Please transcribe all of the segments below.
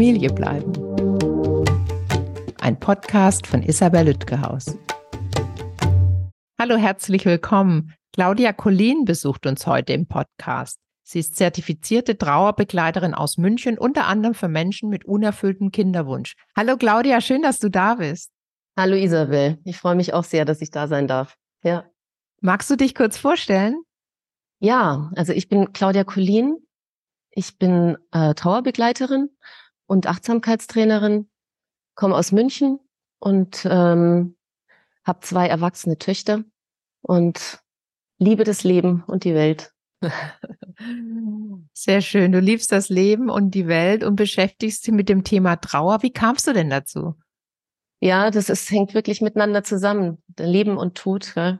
Familie bleiben. Ein Podcast von Isabel Lütgehaus. Hallo, herzlich willkommen. Claudia Collin besucht uns heute im Podcast. Sie ist zertifizierte Trauerbegleiterin aus München, unter anderem für Menschen mit unerfülltem Kinderwunsch. Hallo Claudia, schön, dass du da bist. Hallo Isabel, ich freue mich auch sehr, dass ich da sein darf. Ja. Magst du dich kurz vorstellen? Ja, also ich bin Claudia Collin. Ich bin äh, Trauerbegleiterin und Achtsamkeitstrainerin, komme aus München und ähm, habe zwei erwachsene Töchter und liebe das Leben und die Welt. Sehr schön. Du liebst das Leben und die Welt und beschäftigst dich mit dem Thema Trauer. Wie kamst du denn dazu? Ja, das ist, hängt wirklich miteinander zusammen. Leben und Tod. Ja.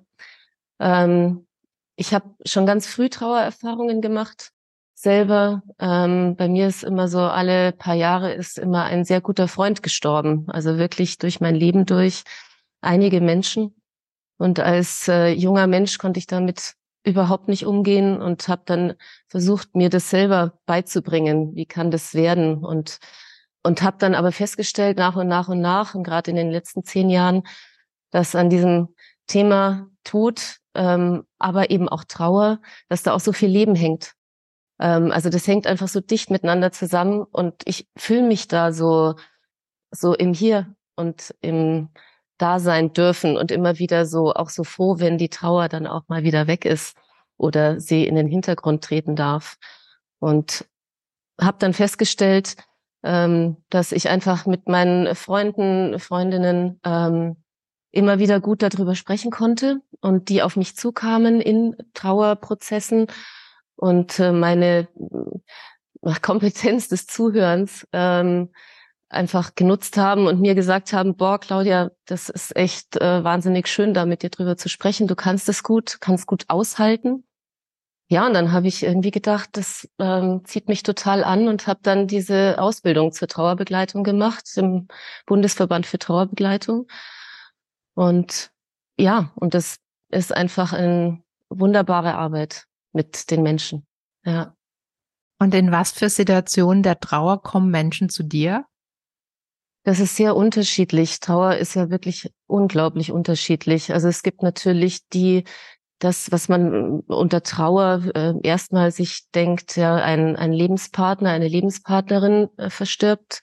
Ähm, ich habe schon ganz früh Trauererfahrungen gemacht. Selber. Ähm, bei mir ist immer so, alle paar Jahre ist immer ein sehr guter Freund gestorben. Also wirklich durch mein Leben durch einige Menschen. Und als äh, junger Mensch konnte ich damit überhaupt nicht umgehen und habe dann versucht, mir das selber beizubringen. Wie kann das werden? Und und habe dann aber festgestellt, nach und nach und nach, und gerade in den letzten zehn Jahren, dass an diesem Thema Tod, ähm, aber eben auch Trauer, dass da auch so viel Leben hängt. Ähm, also das hängt einfach so dicht miteinander zusammen und ich fühle mich da so, so im Hier und im Dasein dürfen und immer wieder so auch so froh, wenn die Trauer dann auch mal wieder weg ist oder sie in den Hintergrund treten darf. Und habe dann festgestellt, ähm, dass ich einfach mit meinen Freunden, Freundinnen ähm, immer wieder gut darüber sprechen konnte und die auf mich zukamen in Trauerprozessen und äh, meine äh, Kompetenz des Zuhörens ähm, einfach genutzt haben und mir gesagt haben, boah, Claudia, das ist echt äh, wahnsinnig schön, da mit dir drüber zu sprechen. Du kannst es gut, kannst gut aushalten. Ja, und dann habe ich irgendwie gedacht, das ähm, zieht mich total an und habe dann diese Ausbildung zur Trauerbegleitung gemacht im Bundesverband für Trauerbegleitung. Und ja, und das ist einfach eine wunderbare Arbeit mit den Menschen. Ja. Und in was für Situationen der Trauer kommen Menschen zu dir? Das ist sehr unterschiedlich. Trauer ist ja wirklich unglaublich unterschiedlich. Also es gibt natürlich die, das, was man unter Trauer äh, erstmal sich denkt, ja, ein, ein Lebenspartner, eine Lebenspartnerin äh, verstirbt.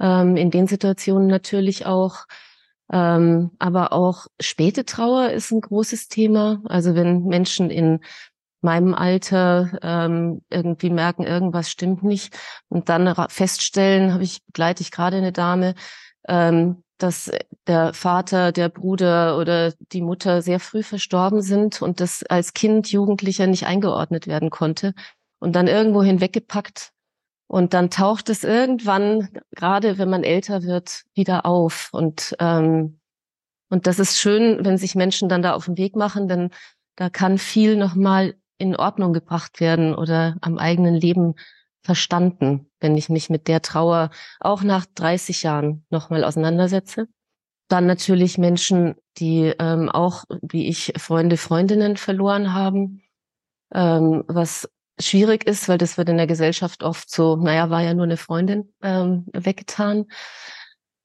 Ähm, in den Situationen natürlich auch. Ähm, aber auch späte Trauer ist ein großes Thema. Also wenn Menschen in meinem Alter ähm, irgendwie merken, irgendwas stimmt nicht. Und dann feststellen, habe ich begleite ich gerade eine Dame, ähm, dass der Vater, der Bruder oder die Mutter sehr früh verstorben sind und das als Kind, Jugendlicher nicht eingeordnet werden konnte und dann irgendwo hinweggepackt. Und dann taucht es irgendwann, gerade wenn man älter wird, wieder auf. Und ähm, und das ist schön, wenn sich Menschen dann da auf den Weg machen, denn da kann viel nochmal in Ordnung gebracht werden oder am eigenen Leben verstanden, wenn ich mich mit der Trauer auch nach 30 Jahren nochmal auseinandersetze. Dann natürlich Menschen, die ähm, auch, wie ich, Freunde, Freundinnen verloren haben, ähm, was schwierig ist, weil das wird in der Gesellschaft oft so, naja, war ja nur eine Freundin ähm, weggetan.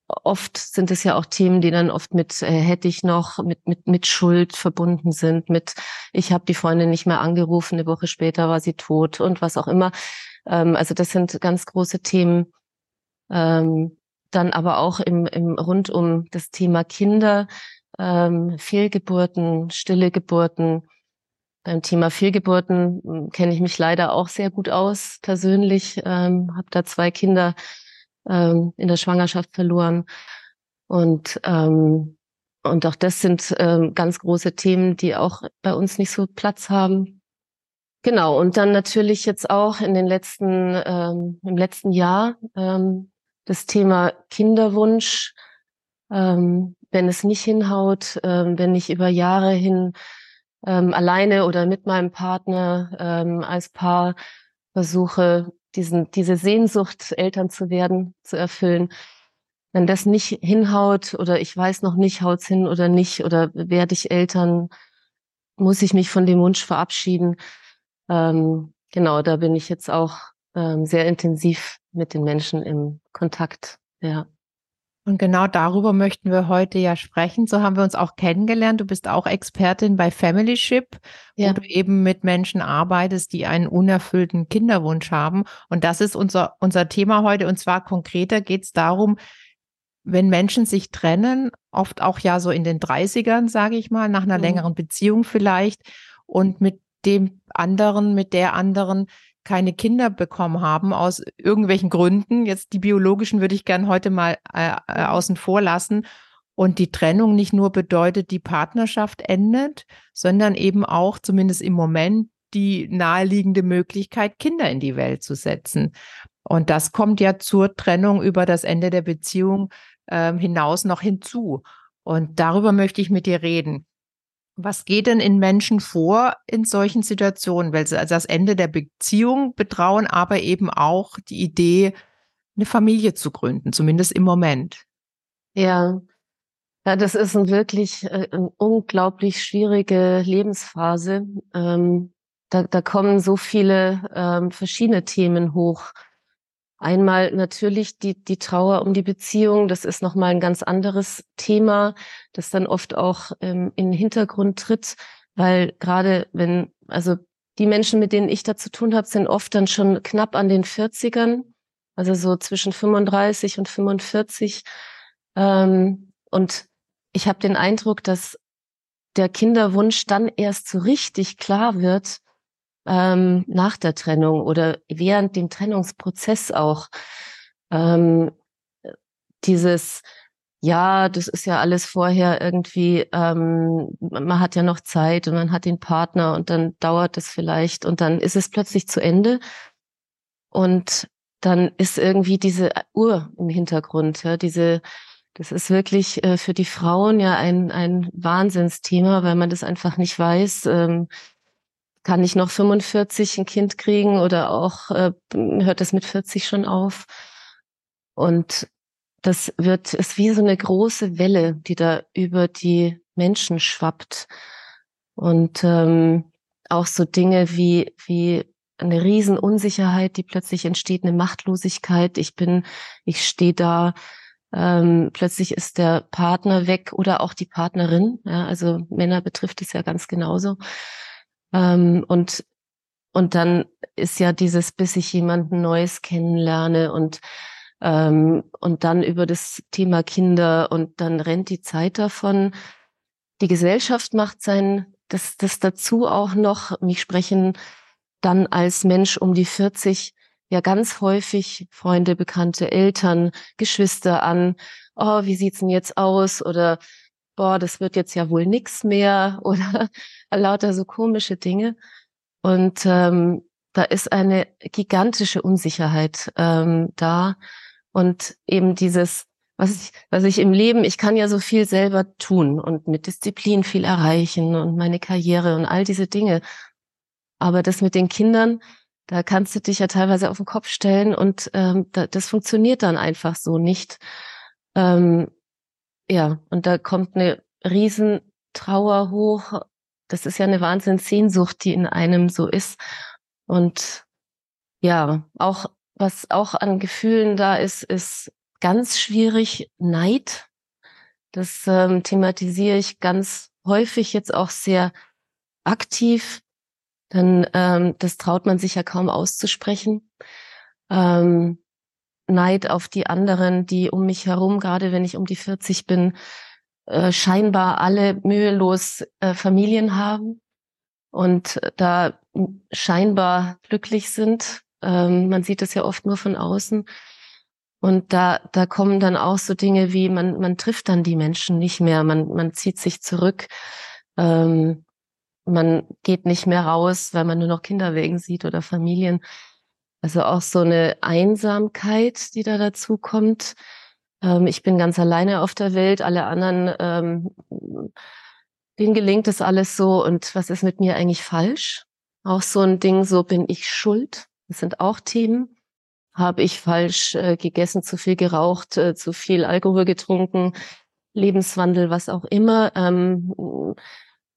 Oft sind es ja auch Themen, die dann oft mit äh, hätte ich noch mit mit mit Schuld verbunden sind, mit ich habe die Freundin nicht mehr angerufen, eine Woche später war sie tot und was auch immer. Ähm, also das sind ganz große Themen. Ähm, dann aber auch im, im rund um das Thema Kinder, ähm, Fehlgeburten, stille Geburten. Beim Thema Fehlgeburten hm, kenne ich mich leider auch sehr gut aus persönlich. Ähm, habe da zwei Kinder ähm, in der Schwangerschaft verloren und ähm, und auch das sind ähm, ganz große Themen, die auch bei uns nicht so Platz haben. Genau, und dann natürlich jetzt auch in den letzten, ähm, im letzten Jahr ähm, das Thema Kinderwunsch, ähm, wenn es nicht hinhaut, ähm, wenn ich über Jahre hin ähm, alleine oder mit meinem Partner ähm, als Paar versuche, diesen, diese Sehnsucht, Eltern zu werden, zu erfüllen. Wenn das nicht hinhaut oder ich weiß noch nicht, haut's hin oder nicht oder werde ich Eltern, muss ich mich von dem Wunsch verabschieden. Ähm, genau, da bin ich jetzt auch ähm, sehr intensiv mit den Menschen im Kontakt. Ja. Und genau darüber möchten wir heute ja sprechen. So haben wir uns auch kennengelernt. Du bist auch Expertin bei Familyship, ja. wo du eben mit Menschen arbeitest, die einen unerfüllten Kinderwunsch haben. Und das ist unser, unser Thema heute. Und zwar konkreter geht es darum, wenn Menschen sich trennen, oft auch ja so in den 30ern, sage ich mal, nach einer mhm. längeren Beziehung vielleicht und mit dem anderen, mit der anderen keine Kinder bekommen haben aus irgendwelchen Gründen. Jetzt die biologischen würde ich gern heute mal äh, äh, außen vor lassen. Und die Trennung nicht nur bedeutet, die Partnerschaft endet, sondern eben auch, zumindest im Moment, die naheliegende Möglichkeit, Kinder in die Welt zu setzen. Und das kommt ja zur Trennung über das Ende der Beziehung äh, hinaus noch hinzu. Und darüber möchte ich mit dir reden. Was geht denn in Menschen vor in solchen Situationen? Weil sie also das Ende der Beziehung betrauen, aber eben auch die Idee, eine Familie zu gründen, zumindest im Moment. Ja, ja, das ist ein wirklich äh, eine unglaublich schwierige Lebensphase. Ähm, da, da kommen so viele ähm, verschiedene Themen hoch. Einmal natürlich die, die Trauer um die Beziehung. Das ist nochmal ein ganz anderes Thema, das dann oft auch ähm, in den Hintergrund tritt, weil gerade wenn, also die Menschen, mit denen ich da zu tun habe, sind oft dann schon knapp an den 40ern, also so zwischen 35 und 45. Ähm, und ich habe den Eindruck, dass der Kinderwunsch dann erst so richtig klar wird, ähm, nach der Trennung oder während dem Trennungsprozess auch. Ähm, dieses, ja, das ist ja alles vorher irgendwie, ähm, man hat ja noch Zeit und man hat den Partner und dann dauert es vielleicht und dann ist es plötzlich zu Ende und dann ist irgendwie diese Uhr im Hintergrund, ja, diese, das ist wirklich äh, für die Frauen ja ein, ein Wahnsinnsthema, weil man das einfach nicht weiß. Ähm, kann ich noch 45 ein Kind kriegen oder auch äh, hört das mit 40 schon auf? Und das wird, ist wie so eine große Welle, die da über die Menschen schwappt. Und ähm, auch so Dinge wie, wie eine Riesenunsicherheit, die plötzlich entsteht, eine Machtlosigkeit. Ich bin, ich stehe da, ähm, plötzlich ist der Partner weg oder auch die Partnerin. Ja, also Männer betrifft es ja ganz genauso. Ähm, und, und dann ist ja dieses, bis ich jemanden Neues kennenlerne und, ähm, und dann über das Thema Kinder und dann rennt die Zeit davon. Die Gesellschaft macht sein, das, das dazu auch noch, mich sprechen dann als Mensch um die 40 ja ganz häufig Freunde, Bekannte, Eltern, Geschwister an. Oh, wie sieht's denn jetzt aus? Oder boah, das wird jetzt ja wohl nix mehr oder lauter so komische Dinge. Und ähm, da ist eine gigantische Unsicherheit ähm, da und eben dieses, was ich, was ich im Leben, ich kann ja so viel selber tun und mit Disziplin viel erreichen und meine Karriere und all diese Dinge. Aber das mit den Kindern, da kannst du dich ja teilweise auf den Kopf stellen und ähm, da, das funktioniert dann einfach so nicht. Ähm, ja, und da kommt eine Riesentrauer hoch. Das ist ja eine Wahnsinnssehnsucht, die in einem so ist. Und ja, auch was auch an Gefühlen da ist, ist ganz schwierig Neid. Das ähm, thematisiere ich ganz häufig jetzt auch sehr aktiv. Dann ähm, das traut man sich ja kaum auszusprechen. Ähm, Neid auf die anderen, die um mich herum, gerade wenn ich um die 40 bin, äh, scheinbar alle mühelos äh, Familien haben und da scheinbar glücklich sind. Ähm, man sieht es ja oft nur von außen. Und da, da kommen dann auch so Dinge wie, man, man trifft dann die Menschen nicht mehr, man, man zieht sich zurück, ähm, man geht nicht mehr raus, weil man nur noch Kinder wegen sieht oder Familien. Also auch so eine Einsamkeit, die da dazu kommt. Ähm, ich bin ganz alleine auf der Welt, alle anderen, ähm, denen gelingt es alles so. Und was ist mit mir eigentlich falsch? Auch so ein Ding, so bin ich schuld. Das sind auch Themen. Habe ich falsch äh, gegessen, zu viel geraucht, äh, zu viel Alkohol getrunken, Lebenswandel, was auch immer. Ähm,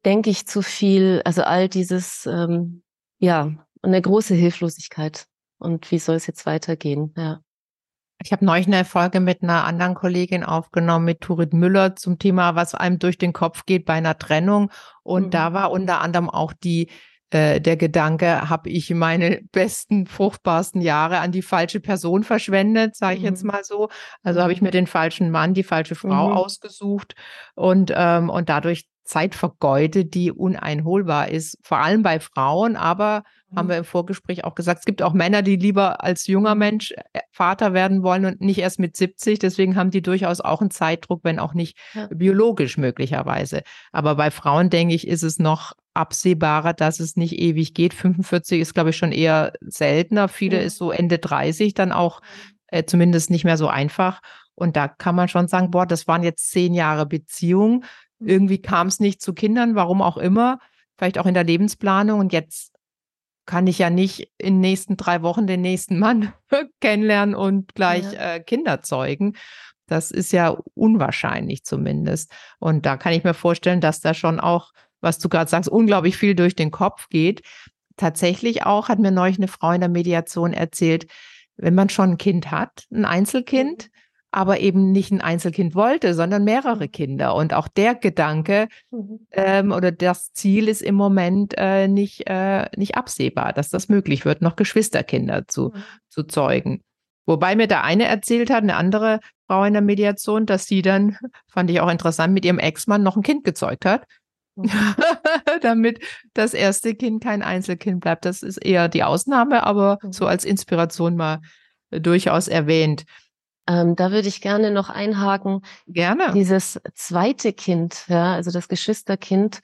denke ich zu viel? Also all dieses, ähm, ja, eine große Hilflosigkeit und wie soll es jetzt weitergehen? Ja. Ich habe neulich eine Folge mit einer anderen Kollegin aufgenommen, mit Turit Müller, zum Thema, was einem durch den Kopf geht bei einer Trennung. Und mhm. da war unter anderem auch die äh, der Gedanke, habe ich meine besten, fruchtbarsten Jahre an die falsche Person verschwendet, sage ich mhm. jetzt mal so. Also habe ich mir den falschen Mann, die falsche Frau mhm. ausgesucht und, ähm, und dadurch Zeit vergeudet, die uneinholbar ist, vor allem bei Frauen, aber haben wir mhm. im Vorgespräch auch gesagt, es gibt auch Männer, die lieber als junger. Mensch äh, Vater werden wollen und nicht erst mit 70. Deswegen haben die durchaus auch einen Zeitdruck, wenn auch nicht ja. biologisch möglicherweise. Aber bei Frauen, denke ich, ist es noch absehbarer, dass es nicht ewig geht. 45 ist, glaube ich, schon eher seltener. Viele ja. ist so Ende 30 dann auch äh, zumindest nicht mehr so einfach. Und da kann man schon sagen, boah, das waren jetzt zehn Jahre Beziehung. Mhm. Irgendwie kam es nicht zu Kindern, warum auch immer. Vielleicht auch in der Lebensplanung. Und jetzt kann ich ja nicht in den nächsten drei Wochen den nächsten Mann kennenlernen und gleich ja. äh, Kinder zeugen. Das ist ja unwahrscheinlich zumindest. Und da kann ich mir vorstellen, dass da schon auch, was du gerade sagst, unglaublich viel durch den Kopf geht. Tatsächlich auch hat mir neulich eine Frau in der Mediation erzählt, wenn man schon ein Kind hat, ein Einzelkind, mhm aber eben nicht ein Einzelkind wollte, sondern mehrere. Kinder. Und auch der Gedanke mhm. ähm, oder das Ziel ist im Moment äh, nicht, äh, nicht absehbar, dass das möglich wird, noch Geschwisterkinder zu, mhm. zu zeugen. Wobei mir da eine erzählt hat, eine andere Frau in der Mediation, dass sie dann, fand ich auch interessant, mit ihrem Ex-Mann noch ein Kind gezeugt hat. Mhm. damit das erste Kind kein Einzelkind bleibt. Das ist eher die Ausnahme, aber mhm. so als Inspiration mal äh, durchaus erwähnt. Ähm, da würde ich gerne noch einhaken. Gerne. Dieses zweite Kind, ja, also das Geschwisterkind,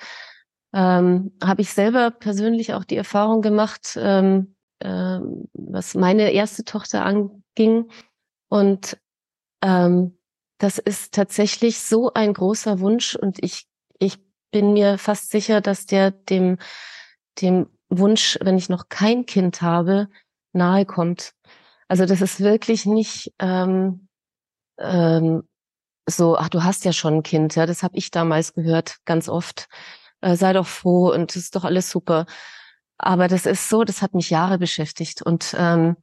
ähm, habe ich selber persönlich auch die Erfahrung gemacht, ähm, äh, was meine erste Tochter anging. Und ähm, das ist tatsächlich so ein großer Wunsch und ich, ich bin mir fast sicher, dass der dem, dem Wunsch, wenn ich noch kein Kind habe, nahe kommt. Also das ist wirklich nicht ähm, ähm, so, ach, du hast ja schon ein Kind, ja, das habe ich damals gehört, ganz oft. Äh, sei doch froh und das ist doch alles super. Aber das ist so, das hat mich Jahre beschäftigt und ähm,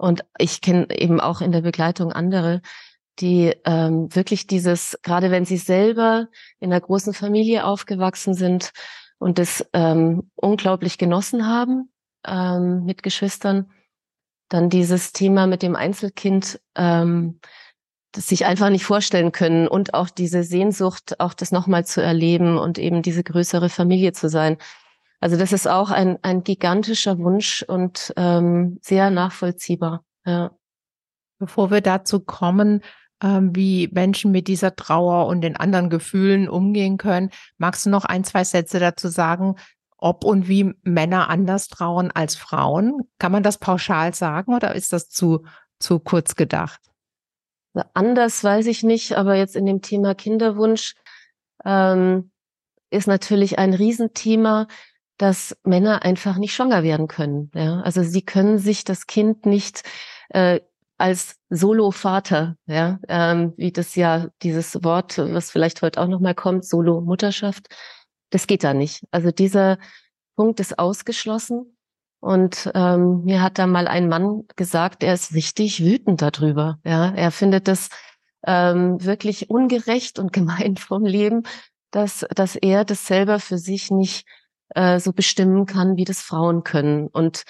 und ich kenne eben auch in der Begleitung andere, die ähm, wirklich dieses, gerade wenn sie selber in einer großen Familie aufgewachsen sind und das ähm, unglaublich genossen haben ähm, mit Geschwistern, dann dieses Thema mit dem Einzelkind, ähm, das sich einfach nicht vorstellen können und auch diese Sehnsucht, auch das nochmal zu erleben und eben diese größere Familie zu sein. Also das ist auch ein, ein gigantischer Wunsch und ähm, sehr nachvollziehbar. Ja. Bevor wir dazu kommen, ähm, wie Menschen mit dieser Trauer und den anderen Gefühlen umgehen können, magst du noch ein, zwei Sätze dazu sagen, ob und wie Männer anders trauen als Frauen. Kann man das pauschal sagen oder ist das zu, zu kurz gedacht? Anders weiß ich nicht, aber jetzt in dem Thema Kinderwunsch ähm, ist natürlich ein Riesenthema, dass Männer einfach nicht schwanger werden können. Ja? Also sie können sich das Kind nicht äh, als Solo-Vater, ja, ähm, wie das ja dieses Wort, was vielleicht heute auch nochmal kommt, Solo-Mutterschaft, das geht da nicht. Also dieser Punkt ist ausgeschlossen. Und ähm, mir hat da mal ein Mann gesagt, er ist richtig wütend darüber. Ja, er findet das ähm, wirklich ungerecht und gemein vom Leben, dass dass er das selber für sich nicht äh, so bestimmen kann, wie das Frauen können. Und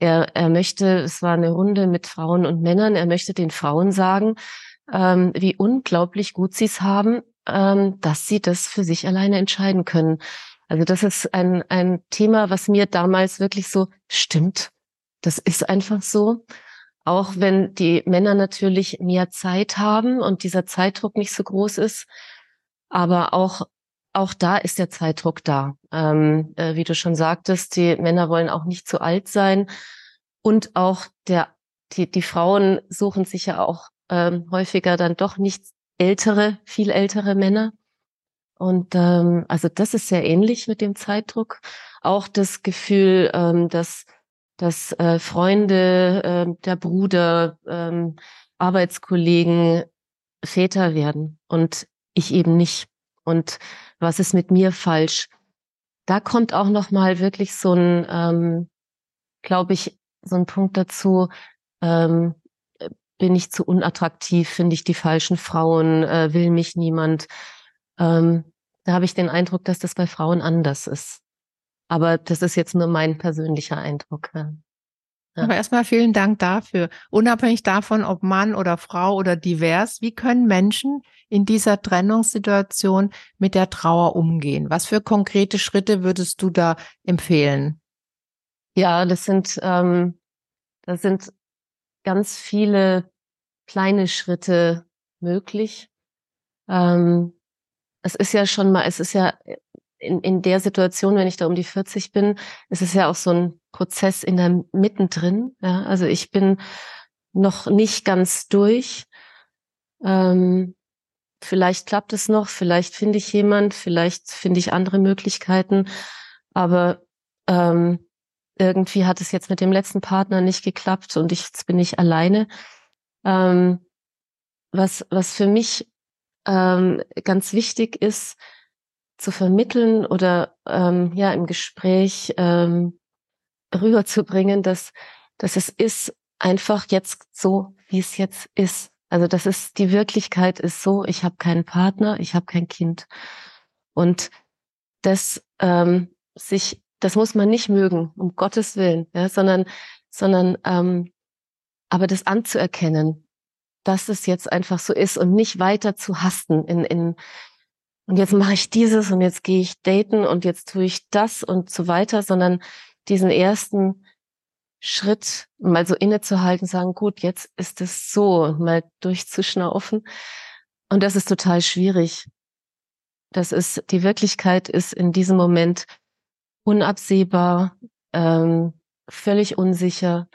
er er möchte, es war eine Runde mit Frauen und Männern, er möchte den Frauen sagen, ähm, wie unglaublich gut sie es haben, ähm, dass sie das für sich alleine entscheiden können. Also das ist ein, ein Thema, was mir damals wirklich so stimmt. Das ist einfach so. Auch wenn die Männer natürlich mehr Zeit haben und dieser Zeitdruck nicht so groß ist. Aber auch, auch da ist der Zeitdruck da. Ähm, äh, wie du schon sagtest, die Männer wollen auch nicht zu alt sein. Und auch der, die, die Frauen suchen sich ja auch ähm, häufiger dann doch nicht ältere, viel ältere Männer. Und ähm, also das ist sehr ähnlich mit dem Zeitdruck. Auch das Gefühl, ähm, dass, dass äh, Freunde, äh, der Bruder, ähm, Arbeitskollegen Väter werden und ich eben nicht. Und was ist mit mir falsch? Da kommt auch noch mal wirklich so ein, ähm, glaube ich, so ein Punkt dazu, ähm, bin ich zu unattraktiv, finde ich die falschen Frauen, äh, will mich niemand. Ähm, da habe ich den Eindruck, dass das bei Frauen anders ist. Aber das ist jetzt nur mein persönlicher Eindruck. Ja. Aber erstmal vielen Dank dafür. Unabhängig davon, ob Mann oder Frau oder divers, wie können Menschen in dieser Trennungssituation mit der Trauer umgehen? Was für konkrete Schritte würdest du da empfehlen? Ja, das sind, ähm, das sind ganz viele kleine Schritte möglich. Ähm, es ist ja schon mal, es ist ja in, in der Situation, wenn ich da um die 40 bin, ist es ja auch so ein Prozess in der mittendrin. Ja? Also ich bin noch nicht ganz durch. Ähm, vielleicht klappt es noch, vielleicht finde ich jemand, vielleicht finde ich andere Möglichkeiten. Aber ähm, irgendwie hat es jetzt mit dem letzten Partner nicht geklappt und ich, jetzt bin ich alleine. Ähm, was, was für mich ähm, ganz wichtig ist, zu vermitteln oder ähm, ja im Gespräch ähm, rüberzubringen, dass, dass es ist einfach jetzt so, wie es jetzt ist. Also das ist die Wirklichkeit ist so, ich habe keinen Partner, ich habe kein Kind. Und das ähm, sich, das muss man nicht mögen, um Gottes Willen, ja, sondern, sondern ähm, aber das anzuerkennen, dass es jetzt einfach so ist und nicht weiter zu hasten in, in und jetzt mache ich dieses und jetzt gehe ich daten und jetzt tue ich das und so weiter, sondern diesen ersten Schritt mal so innezuhalten, sagen, gut, jetzt ist es so, mal durchzuschnaufen. Und das ist total schwierig. Das ist, die Wirklichkeit ist in diesem Moment unabsehbar, ähm, völlig unsicher.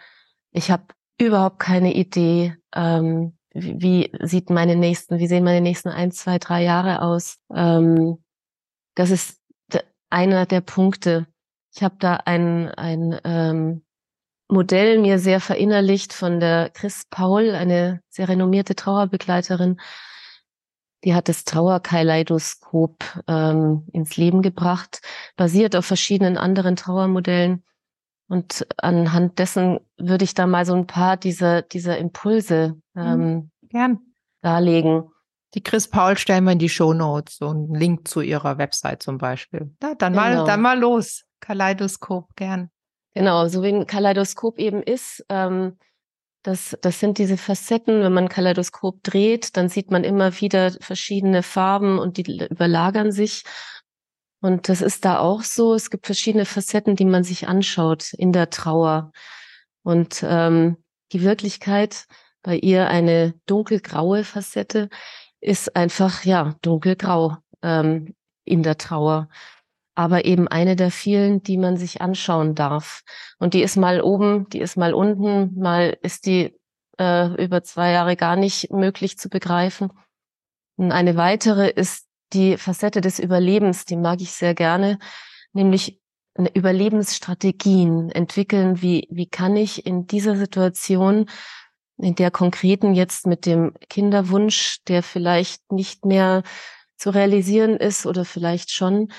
Ich habe überhaupt keine Idee, ähm, wie, sieht meine nächsten, wie sehen meine nächsten ein, zwei, drei Jahre aus? Ähm, das ist einer der Punkte. Ich habe da ein, ein ähm, Modell mir sehr verinnerlicht von der Chris Paul, eine sehr renommierte Trauerbegleiterin. Die hat das Trauerkaleidoskop ähm, ins Leben gebracht, basiert auf verschiedenen anderen Trauermodellen. Und anhand dessen würde ich da mal so ein paar dieser, dieser Impulse mhm. ähm, Gern. darlegen. Die Chris Paul stellen wir in die Show Notes, so einen Link zu ihrer Website zum Beispiel. Na, dann genau. mal, dann mal los. Kaleidoskop, gern. Genau, so wie ein Kaleidoskop eben ist. Ähm, das, das sind diese Facetten. Wenn man ein Kaleidoskop dreht, dann sieht man immer wieder verschiedene Farben und die überlagern sich. Und das ist da auch so. Es gibt verschiedene Facetten, die man sich anschaut in der Trauer. Und ähm, die Wirklichkeit bei ihr eine dunkelgraue Facette ist einfach ja dunkelgrau ähm, in der Trauer. Aber eben eine der vielen, die man sich anschauen darf. Und die ist mal oben, die ist mal unten, mal ist die äh, über zwei Jahre gar nicht möglich zu begreifen. Und eine weitere ist die Facette des Überlebens, die mag ich sehr gerne, nämlich Überlebensstrategien entwickeln. Wie, wie kann ich in dieser Situation, in der konkreten jetzt mit dem Kinderwunsch, der vielleicht nicht mehr zu realisieren ist oder vielleicht schon,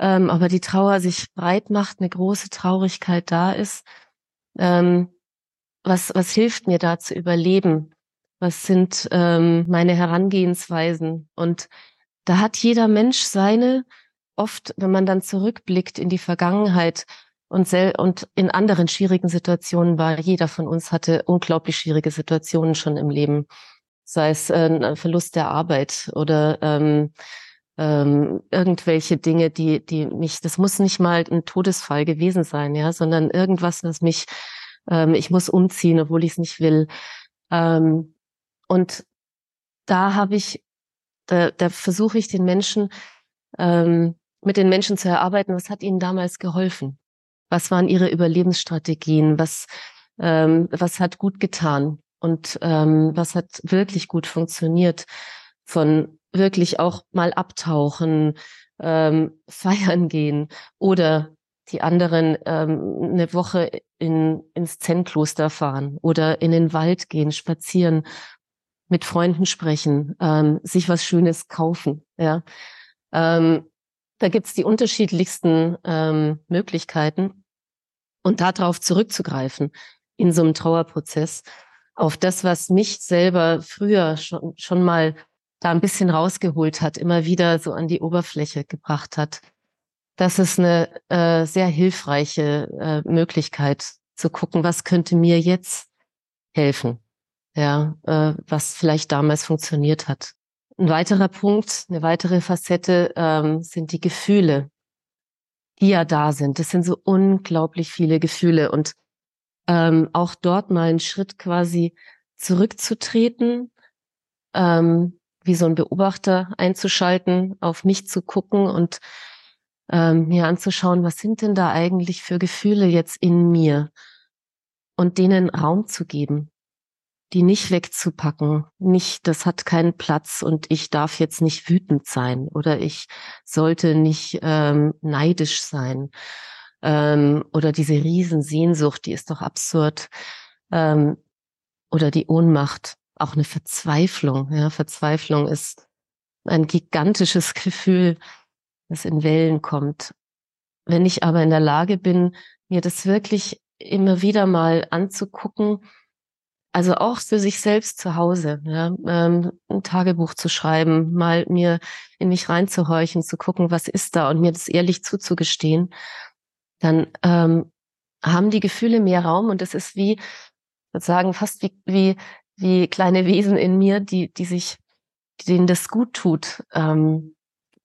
ähm, aber die Trauer sich breit macht, eine große Traurigkeit da ist. Ähm, was, was hilft mir da zu überleben? Was sind ähm, meine Herangehensweisen? Und da hat jeder Mensch seine, oft, wenn man dann zurückblickt in die Vergangenheit und, und in anderen schwierigen Situationen war, jeder von uns hatte unglaublich schwierige Situationen schon im Leben. Sei es äh, ein Verlust der Arbeit oder ähm, ähm, irgendwelche Dinge, die, die mich, das muss nicht mal ein Todesfall gewesen sein, ja, sondern irgendwas, was mich, ähm, ich muss umziehen, obwohl ich es nicht will. Ähm, und da habe ich da, da versuche ich den Menschen, ähm, mit den Menschen zu erarbeiten, was hat ihnen damals geholfen? Was waren ihre Überlebensstrategien? Was, ähm, was hat gut getan? Und ähm, was hat wirklich gut funktioniert? Von wirklich auch mal abtauchen, ähm, feiern gehen oder die anderen ähm, eine Woche in, ins Zen-Kloster fahren oder in den Wald gehen, spazieren mit Freunden sprechen, ähm, sich was Schönes kaufen. Ja, ähm, da gibt's die unterschiedlichsten ähm, Möglichkeiten und darauf zurückzugreifen. in so einem Trauerprozess auf das, was mich selber früher schon, schon mal da ein bisschen rausgeholt hat, immer wieder so an die Oberfläche gebracht hat. Das ist eine äh, sehr hilfreiche äh, Möglichkeit zu gucken, was könnte mir jetzt helfen, ja, äh, was vielleicht damals funktioniert hat. Ein weiterer Punkt, eine weitere Facette ähm, sind die Gefühle, die ja da sind. Das sind so unglaublich viele Gefühle und ähm, auch dort mal einen Schritt quasi zurückzutreten, ähm, wie so ein Beobachter einzuschalten, auf mich zu gucken und ähm, mir anzuschauen, was sind denn da eigentlich für Gefühle jetzt in mir? Und denen Raum zu geben, die nicht wegzupacken, nicht, das hat keinen Platz und ich darf jetzt nicht wütend sein oder ich sollte nicht ähm, neidisch sein ähm, oder diese Riesensehnsucht, die ist doch absurd ähm, oder die Ohnmacht auch eine Verzweiflung. Ja, Verzweiflung ist ein gigantisches Gefühl, das in Wellen kommt. Wenn ich aber in der Lage bin, mir das wirklich immer wieder mal anzugucken, also auch für sich selbst zu Hause, ja, ähm, ein Tagebuch zu schreiben, mal mir in mich reinzuhorchen, zu gucken, was ist da und mir das ehrlich zuzugestehen, dann ähm, haben die Gefühle mehr Raum und es ist wie, sozusagen fast wie, wie wie kleine Wesen in mir, die, die sich, denen das gut tut, ähm,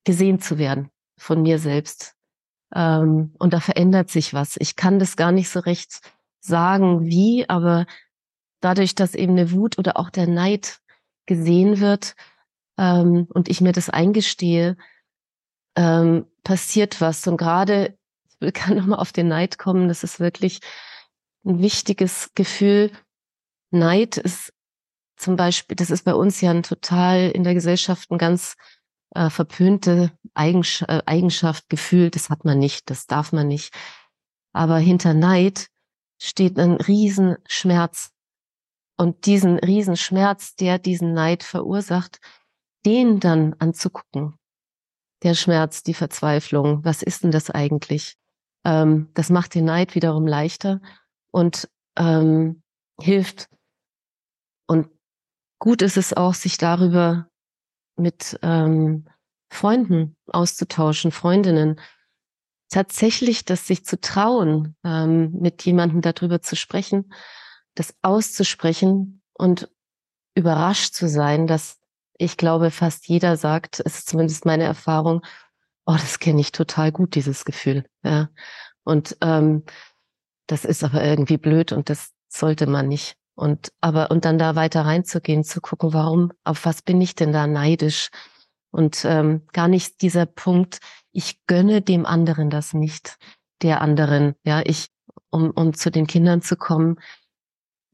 gesehen zu werden von mir selbst. Ähm, und da verändert sich was. Ich kann das gar nicht so recht sagen, wie, aber dadurch, dass eben eine Wut oder auch der Neid gesehen wird ähm, und ich mir das eingestehe, ähm, passiert was. Und gerade, ich kann nochmal auf den Neid kommen, das ist wirklich ein wichtiges Gefühl. Neid ist zum Beispiel, das ist bei uns ja ein total in der Gesellschaft ein ganz äh, verpönte Eigensch äh, Eigenschaft, Gefühl, das hat man nicht, das darf man nicht. Aber hinter Neid steht ein Riesenschmerz. Und diesen Riesenschmerz, der diesen Neid verursacht, den dann anzugucken. Der Schmerz, die Verzweiflung, was ist denn das eigentlich? Ähm, das macht den Neid wiederum leichter und ähm, hilft. Gut ist es auch, sich darüber mit ähm, Freunden auszutauschen, Freundinnen. Tatsächlich, das sich zu trauen, ähm, mit jemandem darüber zu sprechen, das auszusprechen und überrascht zu sein, dass ich glaube, fast jeder sagt, es ist zumindest meine Erfahrung, oh, das kenne ich total gut, dieses Gefühl. Ja. Und ähm, das ist aber irgendwie blöd und das sollte man nicht. Und aber und dann da weiter reinzugehen, zu gucken, warum, auf was bin ich denn da neidisch? Und ähm, gar nicht dieser Punkt, ich gönne dem anderen das nicht, der anderen. Ja, ich, um, um zu den Kindern zu kommen,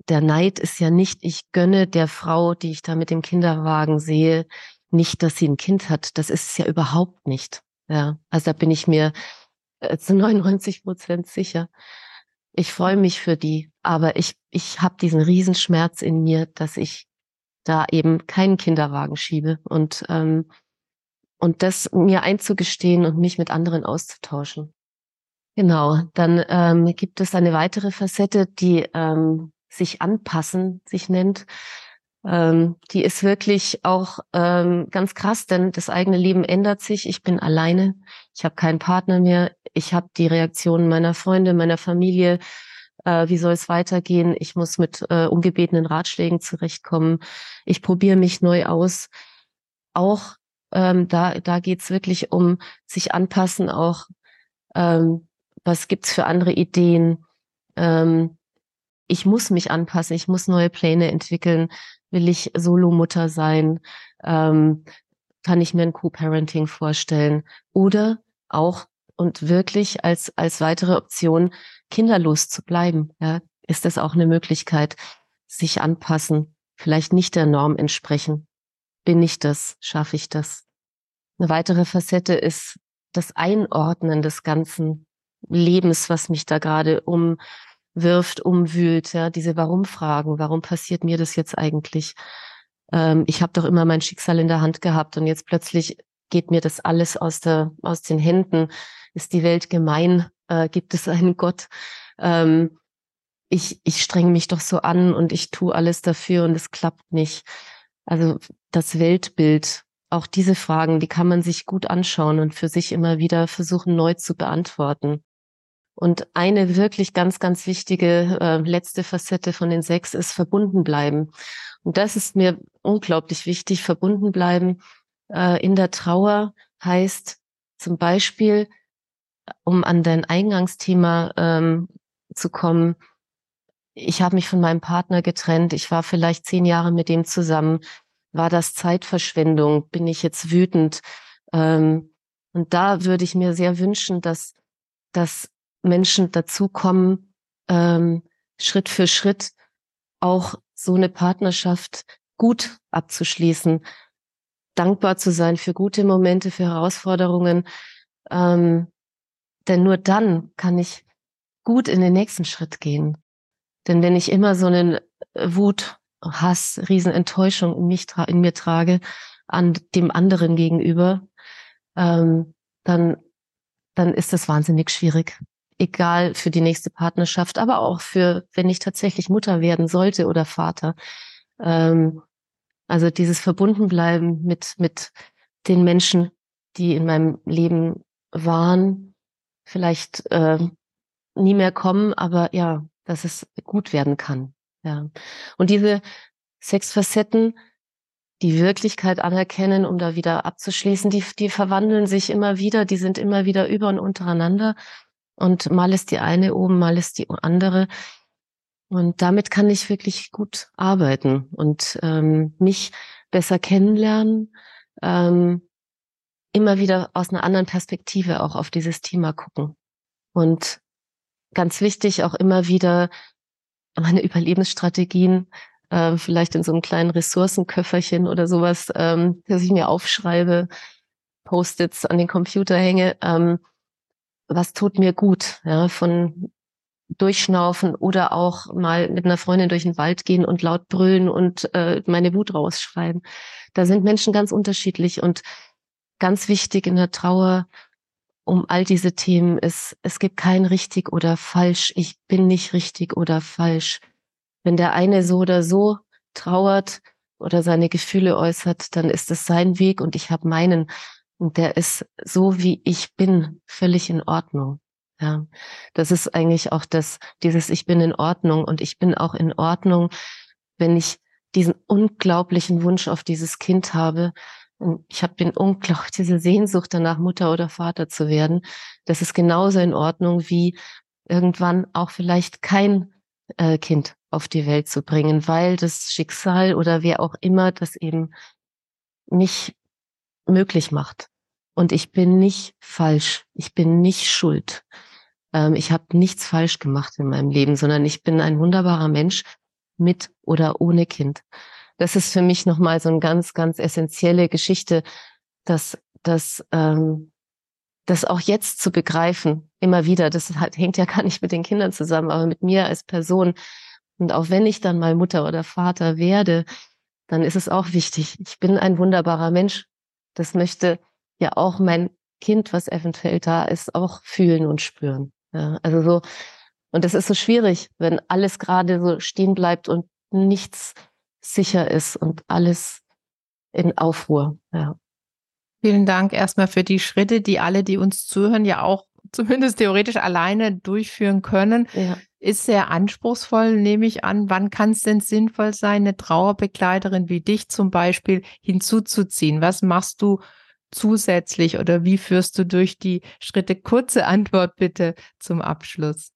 der Neid ist ja nicht, ich gönne der Frau, die ich da mit dem Kinderwagen sehe, nicht, dass sie ein Kind hat. Das ist es ja überhaupt nicht. Ja, also da bin ich mir äh, zu 99 Prozent sicher. Ich freue mich für die, aber ich, ich habe diesen Riesenschmerz in mir, dass ich da eben keinen Kinderwagen schiebe und, ähm, und das mir einzugestehen und mich mit anderen auszutauschen. Genau, dann ähm, gibt es eine weitere Facette, die ähm, sich anpassen, sich nennt. Ähm, die ist wirklich auch ähm, ganz krass, denn das eigene Leben ändert sich. Ich bin alleine, ich habe keinen Partner mehr, ich habe die Reaktionen meiner Freunde, meiner Familie. Äh, wie soll es weitergehen? Ich muss mit äh, ungebetenen Ratschlägen zurechtkommen. Ich probiere mich neu aus. Auch ähm, da, da geht's wirklich um sich anpassen, auch ähm, was gibt's für andere Ideen. Ähm, ich muss mich anpassen, ich muss neue Pläne entwickeln. Will ich Solo-Mutter sein? Ähm, kann ich mir ein Co-Parenting vorstellen? Oder auch und wirklich als, als weitere Option kinderlos zu bleiben. Ja, ist das auch eine Möglichkeit, sich anpassen, vielleicht nicht der Norm entsprechen. Bin ich das? Schaffe ich das? Eine weitere Facette ist das Einordnen des ganzen Lebens, was mich da gerade umwirft, umwühlt. Ja, diese Warum-Fragen. Warum passiert mir das jetzt eigentlich? Ähm, ich habe doch immer mein Schicksal in der Hand gehabt und jetzt plötzlich geht mir das alles aus der aus den Händen ist die Welt gemein? Äh, gibt es einen Gott? Ähm, ich, ich strenge mich doch so an und ich tue alles dafür und es klappt nicht. Also das Weltbild, auch diese Fragen, die kann man sich gut anschauen und für sich immer wieder versuchen neu zu beantworten. Und eine wirklich ganz, ganz wichtige äh, letzte Facette von den sechs ist verbunden bleiben. Und das ist mir unglaublich wichtig. Verbunden bleiben äh, in der Trauer heißt zum Beispiel, um an dein Eingangsthema ähm, zu kommen, ich habe mich von meinem Partner getrennt, ich war vielleicht zehn Jahre mit dem zusammen, war das Zeitverschwendung, bin ich jetzt wütend? Ähm, und da würde ich mir sehr wünschen, dass, dass Menschen dazu kommen, ähm, Schritt für Schritt auch so eine Partnerschaft gut abzuschließen, dankbar zu sein für gute Momente, für Herausforderungen. Ähm, denn nur dann kann ich gut in den nächsten Schritt gehen. Denn wenn ich immer so einen Wut, Hass, Riesenenttäuschung in, mich in mir trage, an dem anderen gegenüber, ähm, dann, dann ist das wahnsinnig schwierig. Egal für die nächste Partnerschaft, aber auch für, wenn ich tatsächlich Mutter werden sollte oder Vater. Ähm, also dieses Verbundenbleiben mit, mit den Menschen, die in meinem Leben waren, vielleicht äh, nie mehr kommen, aber ja, dass es gut werden kann. Ja. Und diese sechs Facetten, die Wirklichkeit anerkennen, um da wieder abzuschließen, die, die verwandeln sich immer wieder, die sind immer wieder über und untereinander. Und mal ist die eine oben, mal ist die andere. Und damit kann ich wirklich gut arbeiten und ähm, mich besser kennenlernen, ähm, immer wieder aus einer anderen Perspektive auch auf dieses Thema gucken. Und ganz wichtig auch immer wieder meine Überlebensstrategien äh, vielleicht in so einem kleinen Ressourcenköfferchen oder sowas, ähm, dass ich mir aufschreibe, Post-its an den Computer hänge. Ähm, was tut mir gut? Ja, von durchschnaufen oder auch mal mit einer Freundin durch den Wald gehen und laut brüllen und äh, meine Wut rausschreien. Da sind Menschen ganz unterschiedlich und ganz wichtig in der Trauer um all diese Themen ist, es gibt kein richtig oder falsch. Ich bin nicht richtig oder falsch. Wenn der eine so oder so trauert oder seine Gefühle äußert, dann ist es sein Weg und ich habe meinen. Und der ist so, wie ich bin, völlig in Ordnung. Ja, das ist eigentlich auch das, dieses Ich bin in Ordnung und ich bin auch in Ordnung, wenn ich diesen unglaublichen Wunsch auf dieses Kind habe. Und ich habe den unglaublich diese Sehnsucht danach, Mutter oder Vater zu werden. Das ist genauso in Ordnung wie irgendwann auch vielleicht kein äh, Kind auf die Welt zu bringen, weil das Schicksal oder wer auch immer das eben nicht möglich macht. Und ich bin nicht falsch. Ich bin nicht schuld. Ähm, ich habe nichts falsch gemacht in meinem Leben, sondern ich bin ein wunderbarer Mensch mit oder ohne Kind. Das ist für mich nochmal so eine ganz, ganz essentielle Geschichte, dass, dass ähm, das auch jetzt zu begreifen, immer wieder, das hat, hängt ja gar nicht mit den Kindern zusammen, aber mit mir als Person. Und auch wenn ich dann mal Mutter oder Vater werde, dann ist es auch wichtig. Ich bin ein wunderbarer Mensch. Das möchte ja auch mein Kind, was eventuell da ist, auch fühlen und spüren. Ja, also so, und das ist so schwierig, wenn alles gerade so stehen bleibt und nichts sicher ist und alles in Aufruhr. Ja. Vielen Dank erstmal für die Schritte, die alle, die uns zuhören, ja auch zumindest theoretisch alleine durchführen können. Ja. Ist sehr anspruchsvoll, nehme ich an. Wann kann es denn sinnvoll sein, eine Trauerbegleiterin wie dich zum Beispiel hinzuzuziehen? Was machst du zusätzlich oder wie führst du durch die Schritte? Kurze Antwort bitte zum Abschluss.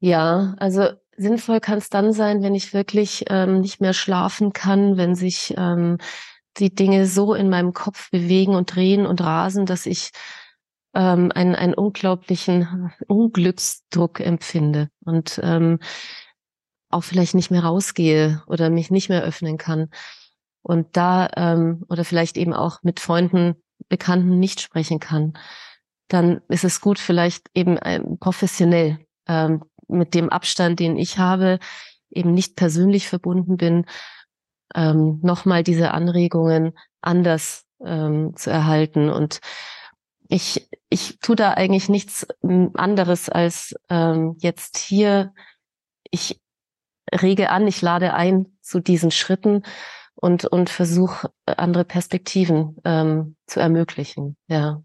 Ja, also sinnvoll kann es dann sein, wenn ich wirklich ähm, nicht mehr schlafen kann, wenn sich ähm, die Dinge so in meinem Kopf bewegen und drehen und rasen, dass ich ähm, einen, einen unglaublichen Unglücksdruck empfinde und ähm, auch vielleicht nicht mehr rausgehe oder mich nicht mehr öffnen kann. Und da, ähm, oder vielleicht eben auch mit Freunden, Bekannten nicht sprechen kann, dann ist es gut, vielleicht eben ähm, professionell ähm, mit dem Abstand, den ich habe, eben nicht persönlich verbunden bin, ähm, nochmal diese Anregungen anders ähm, zu erhalten. Und ich, ich tue da eigentlich nichts ähm, anderes, als ähm, jetzt hier ich rege an, ich lade ein zu diesen Schritten und, und versuche andere Perspektiven ähm, zu ermöglichen. Ja.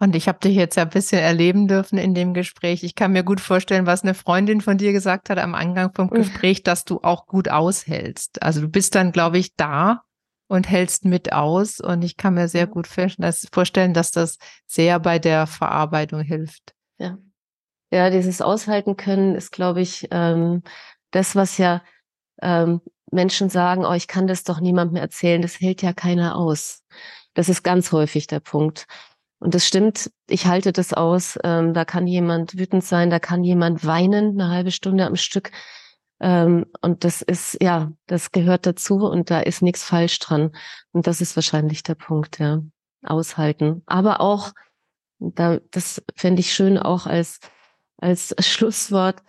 Und ich habe dich jetzt ein bisschen erleben dürfen in dem Gespräch. Ich kann mir gut vorstellen, was eine Freundin von dir gesagt hat am Anfang vom Gespräch, dass du auch gut aushältst. Also du bist dann, glaube ich, da und hältst mit aus. Und ich kann mir sehr gut vorstellen, dass das sehr bei der Verarbeitung hilft. Ja, ja dieses Aushalten können ist, glaube ich, ähm, das, was ja ähm, Menschen sagen, oh, ich kann das doch niemandem erzählen, das hält ja keiner aus. Das ist ganz häufig der Punkt. Und das stimmt, ich halte das aus. Ähm, da kann jemand wütend sein, da kann jemand weinen, eine halbe Stunde am Stück. Ähm, und das ist, ja, das gehört dazu und da ist nichts falsch dran. Und das ist wahrscheinlich der Punkt, ja. Aushalten. Aber auch, da, das fände ich schön auch als, als Schlusswort.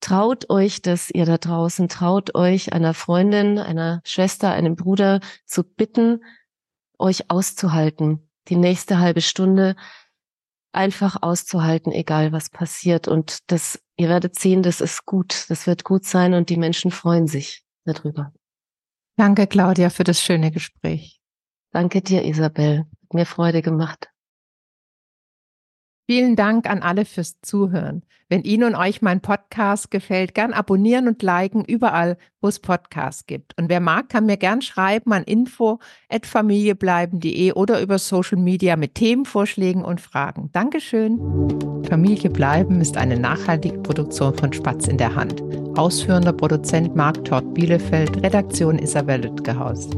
Traut euch dass ihr da draußen, traut euch einer Freundin, einer Schwester, einem Bruder zu bitten, euch auszuhalten die nächste halbe Stunde einfach auszuhalten, egal was passiert. Und das, ihr werdet sehen, das ist gut. Das wird gut sein und die Menschen freuen sich darüber. Danke, Claudia, für das schöne Gespräch. Danke dir, Isabel. Hat mir Freude gemacht. Vielen Dank an alle fürs Zuhören. Wenn Ihnen und euch mein Podcast gefällt, gern abonnieren und liken überall, wo es Podcasts gibt. Und wer mag, kann mir gern schreiben an info@familiebleiben.de oder über Social Media mit Themenvorschlägen und Fragen. Dankeschön. Familie bleiben ist eine nachhaltige Produktion von Spatz in der Hand. Ausführender Produzent Marc Todd Bielefeld, Redaktion Isabel Lütgehaus.